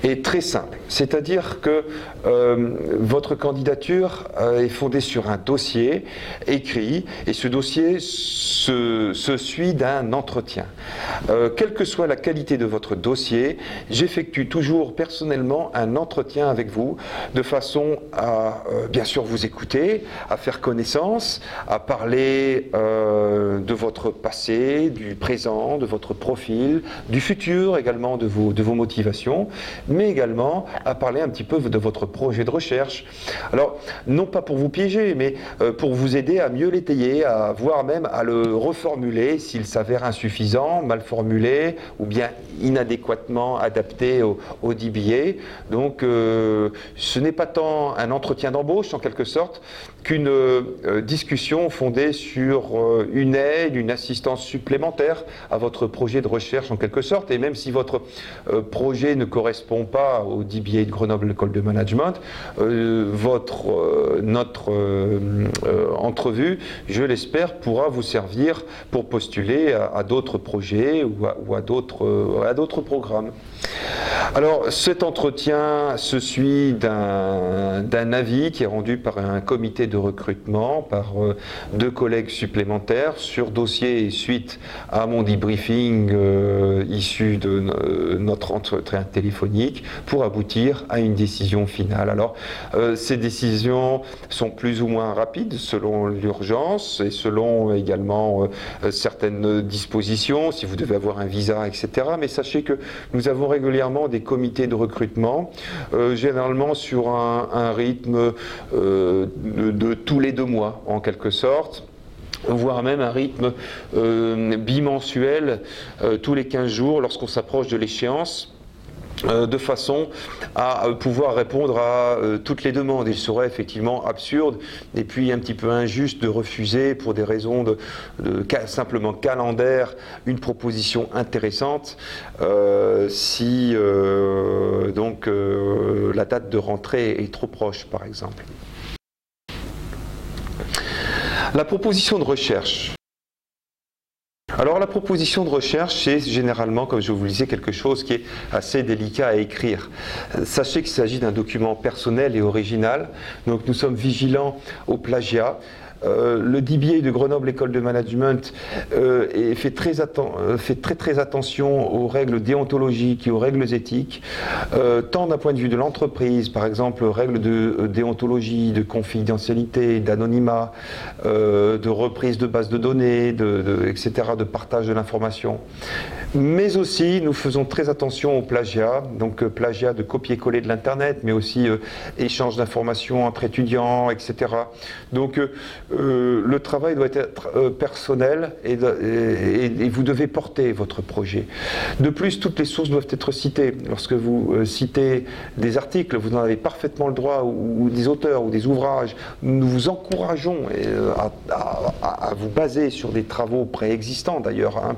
est très simple, c'est-à-dire que euh, votre candidature euh, est fondée sur un dossier écrit et ce dossier se, suit d'un entretien. quelle que soit la qualité de votre dossier, j'effectue toujours personnellement un entretien avec vous de façon à bien sûr vous écouter, à faire connaissance, à parler de votre passé, du présent, de votre profil, du futur également de vos, motivations, mais également à parler un petit peu de votre projet de recherche. Alors, non pas pour vous piéger, mais euh, pour vous aider à mieux l'étayer, à voir même à le reformuler s'il s'avère insuffisant, mal formulé ou bien inadéquatement adapté au, au DBA. Donc, euh, ce n'est pas tant un entretien d'embauche en quelque sorte qu'une euh, discussion fondée sur une aide, une assistance supplémentaire à votre projet de recherche en quelque sorte, et même si votre euh, projet ne correspond pas au DBA de Grenoble École de Management, euh, votre, euh, notre entrevue, je l'espère, pourra vous servir pour postuler à, d'autres projets ou à, à d'autres programmes. Alors cet entretien se suit d'un avis qui est rendu par un comité de recrutement, par deux collègues supplémentaires sur dossier suite à mon debriefing issu de notre entretien téléphonique pour aboutir à une décision finale. Alors, euh, ces décisions sont plus ou moins rapides selon l'urgence et selon également euh, certaines dispositions, si vous devez avoir un visa, etc. Mais sachez que nous avons régulièrement des comités de recrutement, euh, généralement sur un, rythme de tous les deux mois, en quelque sorte voire même un rythme euh, bimensuel euh, tous les 15 jours lorsqu'on s'approche de l'échéance. Euh, de façon à pouvoir répondre à toutes les demandes. Il serait effectivement absurde et puis un petit peu injuste de refuser pour des raisons de, simplement calendaire une proposition intéressante si donc la date de rentrée est trop proche par exemple. La proposition de recherche. Alors la proposition de recherche, c'est généralement, comme je vous le disais, quelque chose qui est assez délicat à écrire. Sachez qu'il s'agit d'un document personnel et original, donc nous sommes vigilants au plagiat. Euh, le DBA de Grenoble École de Management euh, fait, très euh, très, attention aux règles déontologiques et aux règles éthiques, tant d'un point de vue de l'entreprise, par exemple règles de déontologie, de confidentialité, d'anonymat, de reprise de bases de données, etc., de partage de l'information. Mais aussi, nous faisons très attention au plagiat, donc plagiat de copier-coller de l'Internet, mais aussi échange d'informations entre étudiants, etc. euh, le travail doit être euh, personnel et, vous devez porter votre projet. De plus, toutes les sources doivent être citées. Lorsque vous euh, citez des articles, vous en avez parfaitement le droit, ou, des auteurs, ou des ouvrages. Nous vous encourageons à, vous baser sur des travaux préexistants d'ailleurs, hein,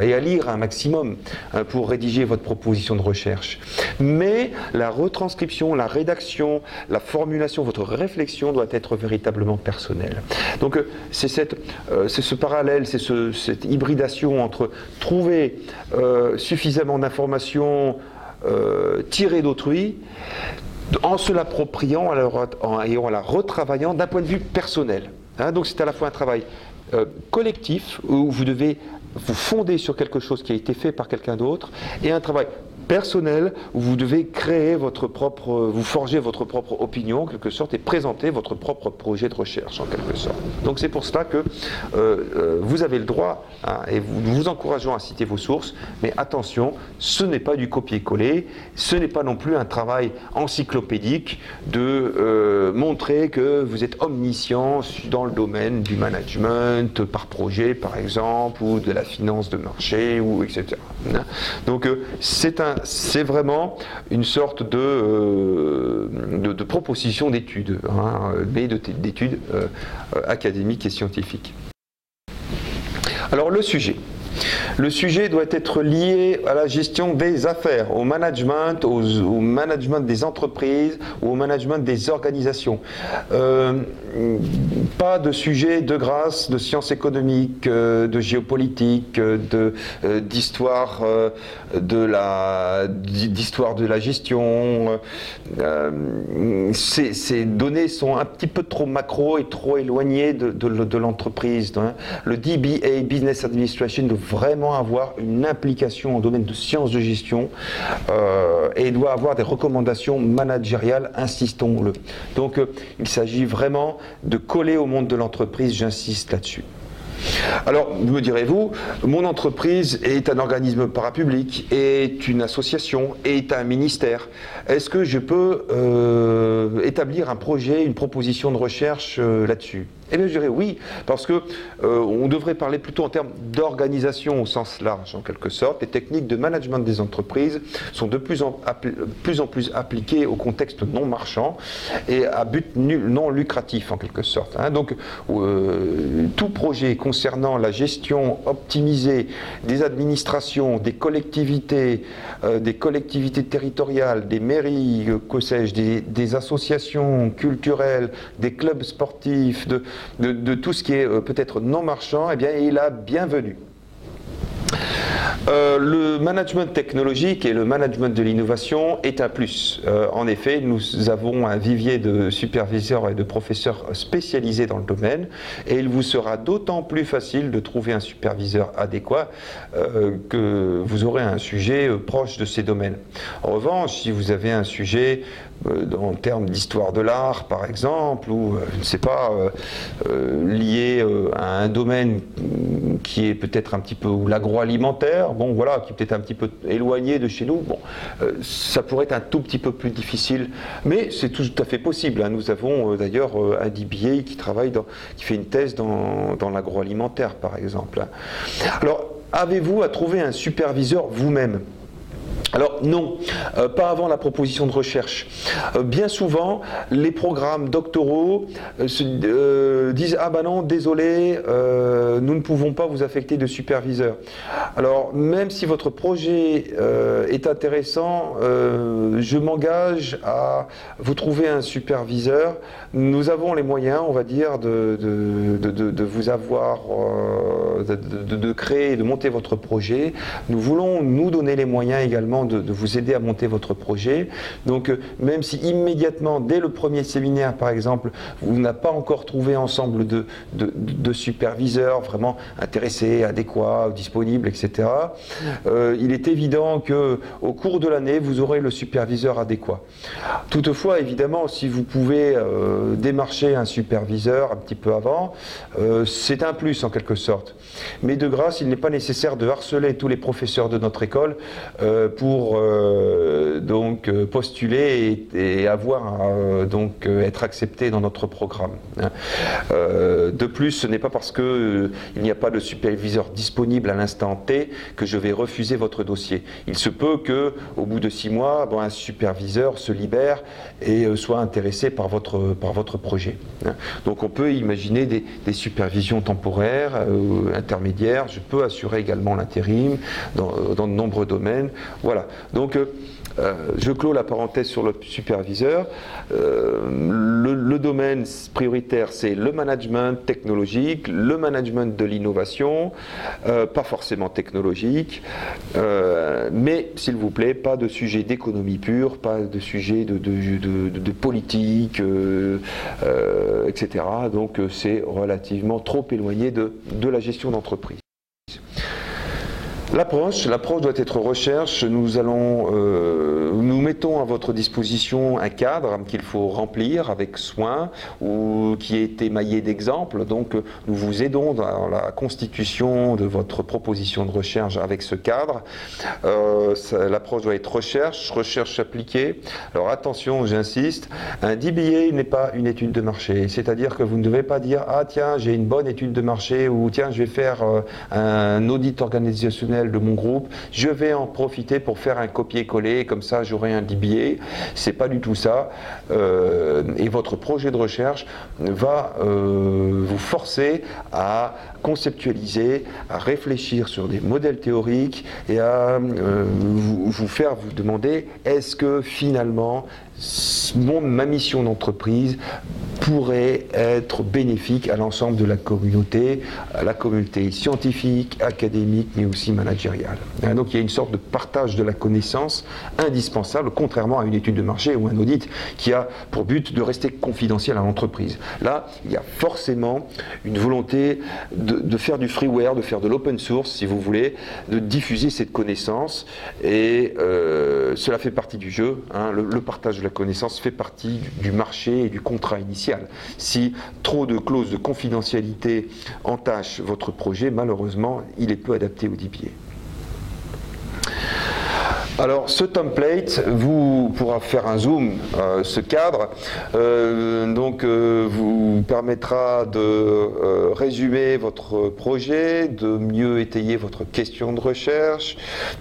et à lire un maximum hein, pour rédiger votre proposition de recherche. Mais la retranscription, la rédaction, la formulation, votre réflexion doit être véritablement personnelle. Donc euh, euh, c'est ce parallèle, c'est cette hybridation entre trouver euh, suffisamment d'informations tirées d'autrui, en se l'appropriant et en la retravaillant d'un point de vue personnel. Hein. donc c'est à la fois un travail collectif où vous devez vous fonder sur quelque chose qui a été fait par quelqu'un d'autre et un travail personnel où vous devez créer votre propre, vous forger votre propre opinion en quelque sorte et présenter votre propre projet de recherche en quelque sorte. Donc c'est pour cela que euh, euh, vous avez le droit hein, et nous vous encourageons à citer vos sources, mais attention, ce n'est pas du copier-coller, ce n'est pas non plus un travail encyclopédique de euh, montrer que vous êtes omniscient dans le domaine du management par projet par exemple ou de la finance de marché ou etc. Donc c'est un c'est vraiment une sorte de, euh, proposition d'études, hein, mais d'études euh, académiques et scientifiques. Alors le sujet. Le sujet doit être lié à la gestion des affaires, au management, au management des entreprises, au management des organisations. Euh, pas de sujet de grâce de sciences économiques, euh, de géopolitique, d'histoire de, la d'histoire de la gestion. ces, données sont un petit peu trop macro et trop éloignées de, l'entreprise. Hein. Le DBA, Business Administration, doit vraiment avoir une implication en domaine de sciences de gestion euh, et doit avoir des recommandations managériales, insistons-le. Donc euh, il s'agit vraiment de coller au monde de l'entreprise, j'insiste là-dessus. Alors, me direz-vous, mon entreprise est un organisme parapublic, est une association, est un ministère. Est-ce que je peux euh, établir un projet, une proposition de recherche là-dessus? Eh bien, je dirais oui, parce que euh, on devrait parler plutôt en termes d'organisation au sens large, en quelque sorte. Les techniques de management des entreprises sont de plus en plus, en plus appliquées au contexte non marchand et à but non lucratif, en quelque sorte. Hein. Donc, euh, tout projet concernant la gestion optimisée des administrations, des collectivités, euh, des collectivités territoriales, des mairies, que sais-je, des, des associations culturelles, des clubs sportifs, de, de, tout ce qui est euh, peut-être non marchand, eh bien, il a bienvenu. Euh, le management technologique et le management de l'innovation est un plus. Euh, en effet, nous avons un vivier de superviseurs et de professeurs spécialisés dans le domaine et il vous sera d'autant plus facile de trouver un superviseur adéquat que vous aurez un sujet proche de ces domaines. En revanche, si vous avez un sujet euh, en termes d'histoire de l'art, par exemple, ou, euh, je ne sais pas, euh, lié à un domaine qui est peut-être un petit peu, ou l'agroalimentaire, bon voilà, qui est peut-être un petit peu éloigné de chez nous, bon, ça pourrait être un tout petit peu plus difficile, mais c'est tout à fait possible. Hein. Nous avons d'ailleurs un DBA qui travaille, dans, qui fait une thèse dans, dans l'agroalimentaire, par exemple. Hein. Alors, avez-vous à trouver un superviseur vous-même? Alors non, euh, pas avant la proposition de recherche. Euh, bien souvent, les programmes doctoraux euh, disent ah ben non, désolé, nous ne pouvons pas vous affecter de superviseur. Alors même si votre projet est intéressant, je m'engage à vous trouver un superviseur. Nous avons les moyens, on va dire, de, de vous avoir, de, créer et de monter votre projet. Nous voulons nous donner les moyens également de, vous aider à monter votre projet. Donc euh, même si immédiatement, dès le premier séminaire par exemple, vous n'avez pas encore trouvé ensemble de, superviseurs vraiment intéressés, adéquats, disponibles, etc., euh, il est évident que au cours de l'année, vous aurez le superviseur adéquat. Toutefois, évidemment, si vous pouvez euh, démarcher un superviseur un petit peu avant, c'est un plus en quelque sorte. Mais de grâce, il n'est pas nécessaire de harceler tous les professeurs de notre école pour pour euh, donc euh, postuler et, avoir euh, donc être accepté dans notre programme. Hein. de plus, ce n'est pas parce qu'il n'y a pas de superviseur disponible à l'instant T que je vais refuser votre dossier. Il se peut que au bout de six mois, un superviseur se libère et soit intéressé par votre, par votre projet. Hein. Donc on peut imaginer des, supervisions temporaires, intermédiaires. Je peux assurer également l'intérim dans, dans de nombreux domaines. Voilà. Donc, euh, euh, je clôt la parenthèse sur le superviseur. Euh, le, domaine prioritaire, c'est le management technologique, le management de l'innovation, pas forcément technologique, mais s'il vous plaît, pas de sujet d'économie pure, pas de sujet de, politique, etc. Donc c'est relativement trop éloigné de la gestion d'entreprise. L'approche, doit être recherche. Nous allons, euh, nous mettons à votre disposition un cadre qu'il faut remplir avec soin ou qui est émaillé d'exemples. Donc, nous vous aidons dans la constitution de votre proposition de recherche avec ce cadre. Euh, l'approche doit être recherche, recherche appliquée. Alors attention, j'insiste, un DBA n'est pas une étude de marché. C'est-à-dire que vous ne devez pas dire ah tiens j'ai une bonne étude de marché ou tiens je vais faire euh, un audit organisationnel de mon groupe, je vais en profiter pour faire un copier-coller, comme ça j'aurai un DBA. C'est pas du tout ça. Euh, et votre projet de recherche va euh, vous forcer à conceptualiser, à réfléchir sur des modèles théoriques et à euh, vous, faire vous demander est-ce que finalement ma mission d'entreprise pourrait être bénéfique à l'ensemble de la communauté, à la communauté scientifique, académique, mais aussi managériale. Hein, donc il y a une sorte de partage de la connaissance indispensable, contrairement à une étude de marché ou un audit qui a pour but de rester confidentiel à l'entreprise. Là, il y a forcément une volonté de, faire du freeware, de faire de l'open source, si vous voulez, de diffuser cette connaissance, et euh, cela fait partie du jeu, hein, le, le partage de la connaissance fait partie du marché et du contrat initial. Si trop de clauses de confidentialité entachent votre projet, malheureusement, il est peu adapté au DBA. Alors ce template vous pourra faire un zoom, euh, ce cadre, euh, donc euh, vous permettra de résumer votre projet, de mieux étayer votre question de recherche,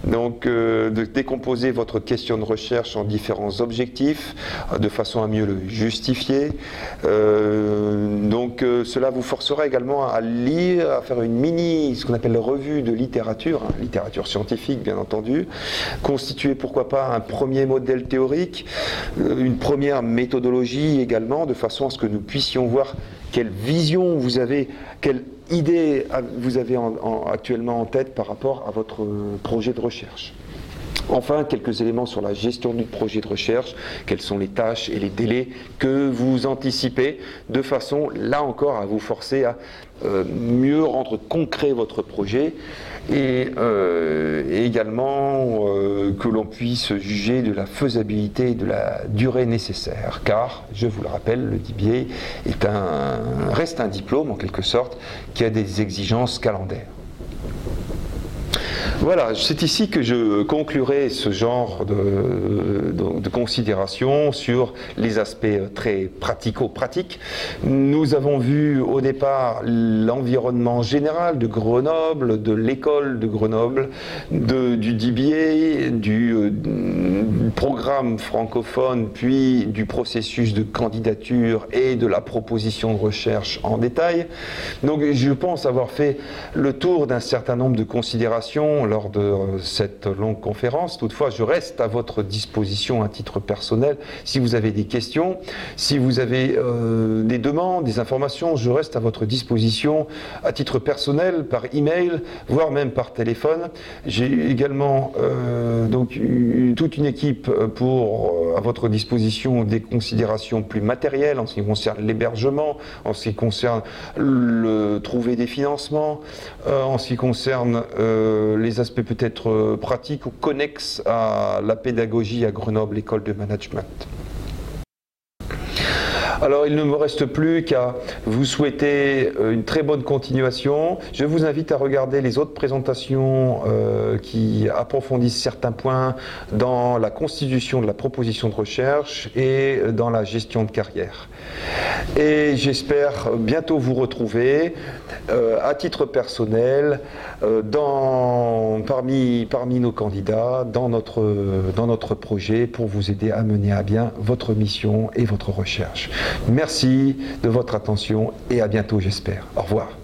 donc de décomposer votre question de recherche en différents objectifs de façon à mieux le justifier. donc cela vous forcera également à lire, à faire une mini, ce qu'on appelle revue de littérature, hein, littérature scientifique bien entendu, constituer pourquoi pas un premier modèle théorique, euh, une première méthodologie également, de façon à ce que nous puissions voir quelle vision vous avez, quelle idée vous avez actuellement en tête par rapport à votre projet de recherche. Enfin, quelques éléments sur la gestion du projet de recherche, quelles sont les tâches et les délais que vous anticipez, de façon, là encore, à vous forcer à euh, mieux rendre concret votre projet et, euh, également euh, que l'on puisse juger de la faisabilité et de la durée nécessaire. Car, je vous le rappelle, le DBA est un, reste un diplôme en quelque sorte qui a des exigences calendaires. Voilà, c'est ici que je conclurai ce genre de, considération sur les aspects très pratico-pratiques. Nous avons vu au départ l'environnement général de Grenoble, de l'école de Grenoble, du DBA, du, euh, programme francophone, puis du processus de candidature et de la proposition de recherche en détail. Donc je pense avoir fait le tour d'un certain nombre de considérations lors de euh, cette longue conférence. Toutefois, je reste à votre disposition à titre personnel. Si vous avez des questions, si vous avez euh, des demandes, des informations, je reste à votre disposition à titre personnel, par email, voire même par téléphone. J'ai également euh, donc toute une équipe pour à votre disposition des considérations plus matérielles en ce qui concerne l'hébergement, en ce qui concerne le trouver des financements, en ce qui concerne les aspects peut-être euh, pratiques ou connexes à la pédagogie à Grenoble, école de management. Alors il ne me reste plus qu'à vous souhaiter euh, une très bonne continuation. Je vous invite à regarder les autres présentations euh, qui approfondissent certains points dans la constitution de la proposition de recherche et dans la gestion de carrière. Et j'espère bientôt vous retrouver euh, à titre personnel dans, parmi, nos candidats dans notre projet pour vous aider à mener à bien votre mission et votre recherche. Merci de votre attention et à bientôt j'espère. Au revoir.